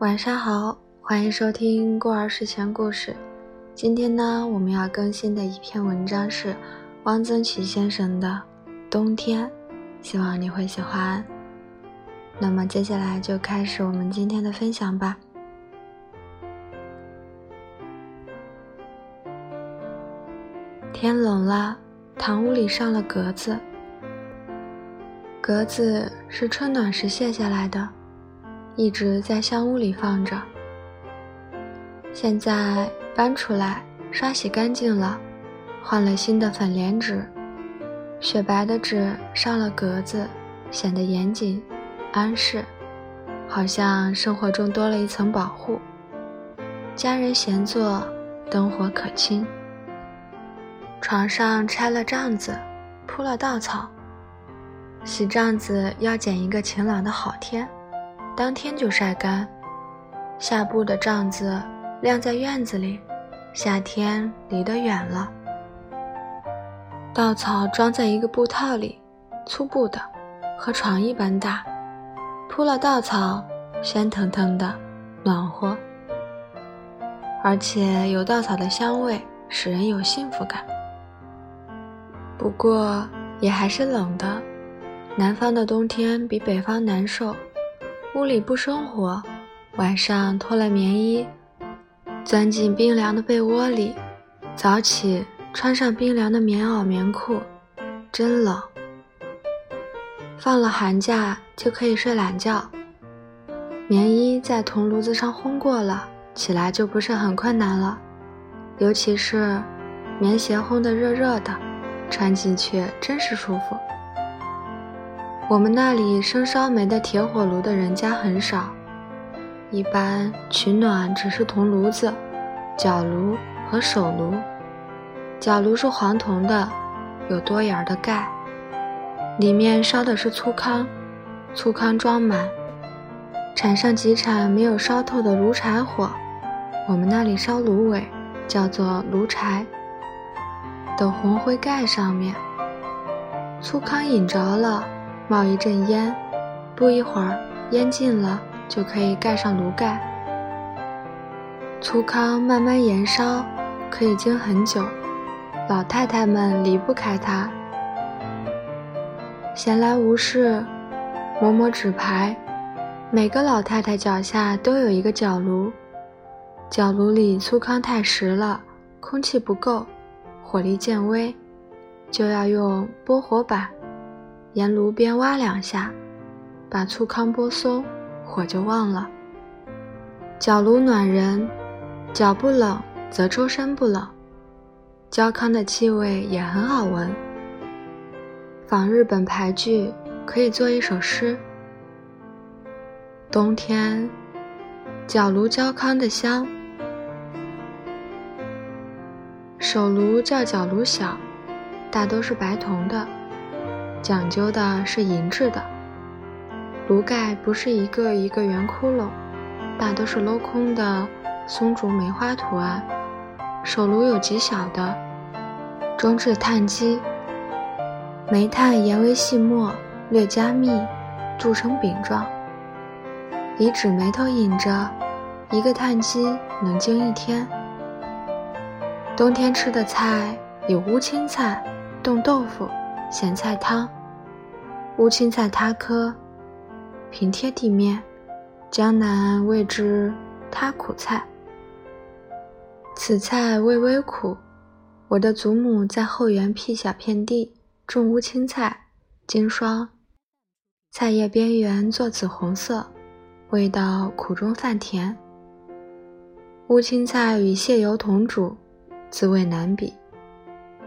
晚上好，欢迎收听孤儿睡前故事。今天呢，我们要更新的一篇文章是汪曾祺先生的《冬天》，希望你会喜欢。那么接下来就开始我们今天的分享吧。天冷了，堂屋里上了格子。格子是春暖时卸下来的，一直在香屋里放着。现在搬出来，刷洗干净了，换了新的粉莲纸，雪白的纸上了格子，显得严谨、安适，好像生活中多了一层保护。家人闲坐，灯火可亲。床上拆了帐子，铺了稻草。洗帐子要拣一个晴朗的好天，当天就晒干。下布的帐子晾在院子里，夏天离得远了。稻草装在一个布套里，粗布的，和床一般大。铺了稻草，鲜腾腾的，暖和，而且有稻草的香味，使人有幸福感。不过也还是冷的，南方的冬天比北方难受。屋里不生火，晚上脱了棉衣，钻进冰凉的被窝里，早起穿上冰凉的棉袄棉裤，真冷。放了寒假就可以睡懒觉，棉衣在铜炉子上烘过了，起来就不是很困难了，尤其是棉鞋烘得热热的。穿进去真是舒服。我们那里生烧煤的铁火炉的人家很少，一般取暖只是铜炉子、角炉和手炉。角炉是黄铜的，有多眼的盖，里面烧的是粗糠，粗糠装满。铲上几铲没有烧透的炉柴火，我们那里烧芦苇，叫做炉柴。等红灰盖上面，粗糠引着了，冒一阵烟，不一会儿烟尽了，就可以盖上炉盖。粗糠慢慢燃烧，可以经很久，老太太们离不开它。闲来无事，磨磨纸牌，每个老太太脚下都有一个角炉，角炉里粗糠太实了，空气不够。火力渐微，就要用拨火板沿炉边挖两下，把粗糠拨松，火就旺了。脚炉暖人，脚不冷则周身不冷。焦糠的气味也很好闻。仿日本牌剧，可以做一首诗：冬天，脚炉焦糠的香。手炉叫脚炉小，大都是白铜的，讲究的是银质的。炉盖不是一个一个圆窟窿，大都是镂空的松竹梅花图案。手炉有极小的，中置炭基，煤炭研为细末，略加密，铸成饼状，以纸眉头引着，一个炭基能经一天。冬天吃的菜有乌青菜、冻豆腐、咸菜汤。乌青菜塌科，平贴地面，江南谓之塌苦菜。此菜味微苦，我的祖母在后园辟小片地，种乌青菜、经霜，菜叶边缘做紫红色，味道苦中泛甜。乌青菜与蟹油同煮。滋味难比。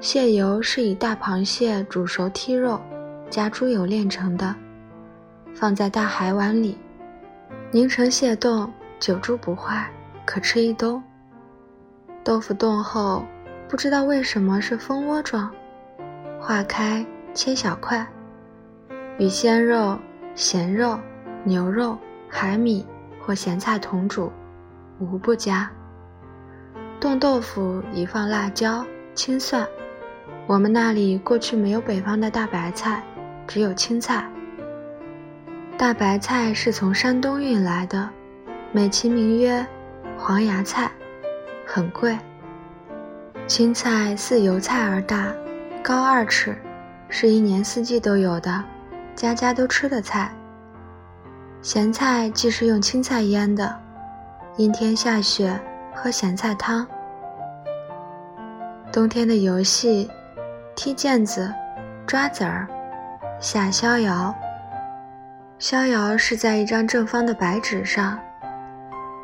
蟹油是以大螃蟹煮熟剔肉，加猪油炼成的，放在大海碗里，凝成蟹冻，久住不坏，可吃一冬。豆腐冻后，不知道为什么是蜂窝状，化开切小块，与鲜肉、咸肉、牛肉、海米或咸菜同煮，无不佳。冻豆腐宜放辣椒、青蒜。我们那里过去没有北方的大白菜，只有青菜。大白菜是从山东运来的，美其名曰黄芽菜，很贵。青菜似油菜而大，高二尺，是一年四季都有的，家家都吃的菜。咸菜既是用青菜腌的，阴天下雪喝咸菜汤。冬天的游戏，踢毽子、抓子儿、下逍遥。逍遥是在一张正方的白纸上，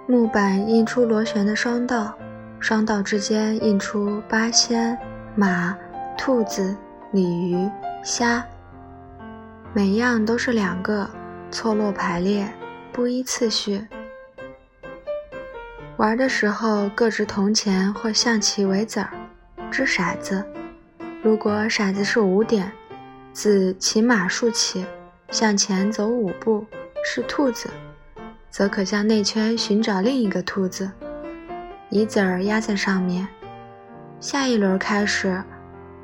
木板印出螺旋的双道，双道之间印出八仙、马、兔子、鲤鱼、虾，每样都是两个，错落排列，不依次序。玩的时候各执铜钱或象棋为子儿，掷骰子。如果骰子是五点，自骑马竖起。向前走五步是兔子，则可向内圈寻找另一个兔子，以子儿压在上面。下一轮开始，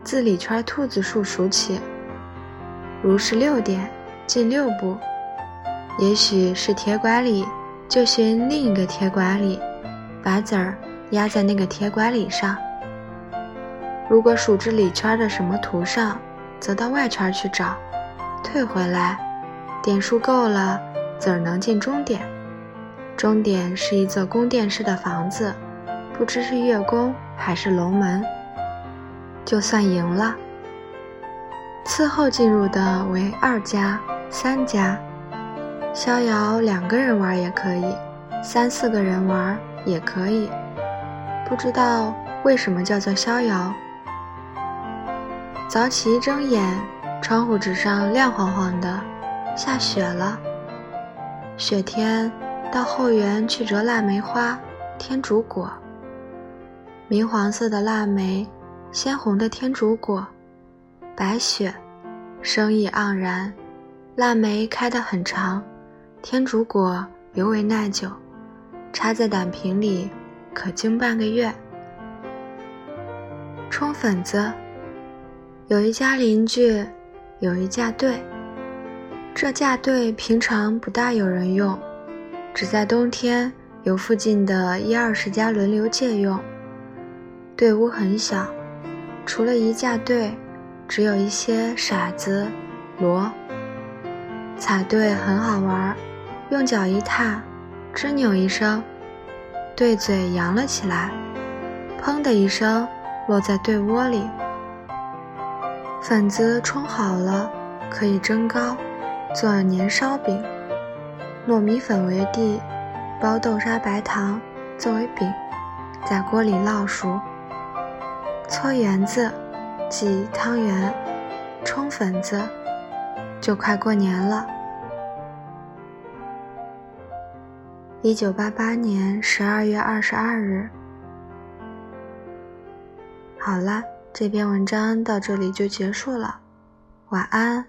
自里圈兔子数数起。如是六点，进六步，也许是铁拐李，就寻另一个铁拐李，把子儿压在那个铁拐李上。如果数至里圈的什么图上，则到外圈去找。退回来，点数够了，子儿能进终点。终点是一座宫殿式的房子，不知是月宫还是龙门。就算赢了。次后进入的为二家、三家。逍遥两个人玩也可以，三四个人玩也可以。不知道为什么叫做逍遥。早起一睁眼。窗户纸上亮晃晃的，下雪了。雪天到后园去折腊梅花、天竺果。明黄色的腊梅，鲜红的天竺果，白雪，生意盎然。腊梅开得很长，天竺果尤为耐久，插在胆瓶里可经半个月。冲粉子，有一家邻居。有一架队，这架队平常不大有人用，只在冬天由附近的一二十家轮流借用。队屋很小，除了一架队，只有一些骰子、锣。踩队很好玩，用脚一踏，吱扭一声，队嘴扬了起来，砰的一声落在队窝里。粉子冲好了，可以蒸糕，做年烧饼。糯米粉为地，包豆沙、白糖作为饼，在锅里烙熟。搓圆子，即汤圆，冲粉子，就快过年了。一九八八年十二月二十二日。好了。这篇文章到这里就结束了，晚安。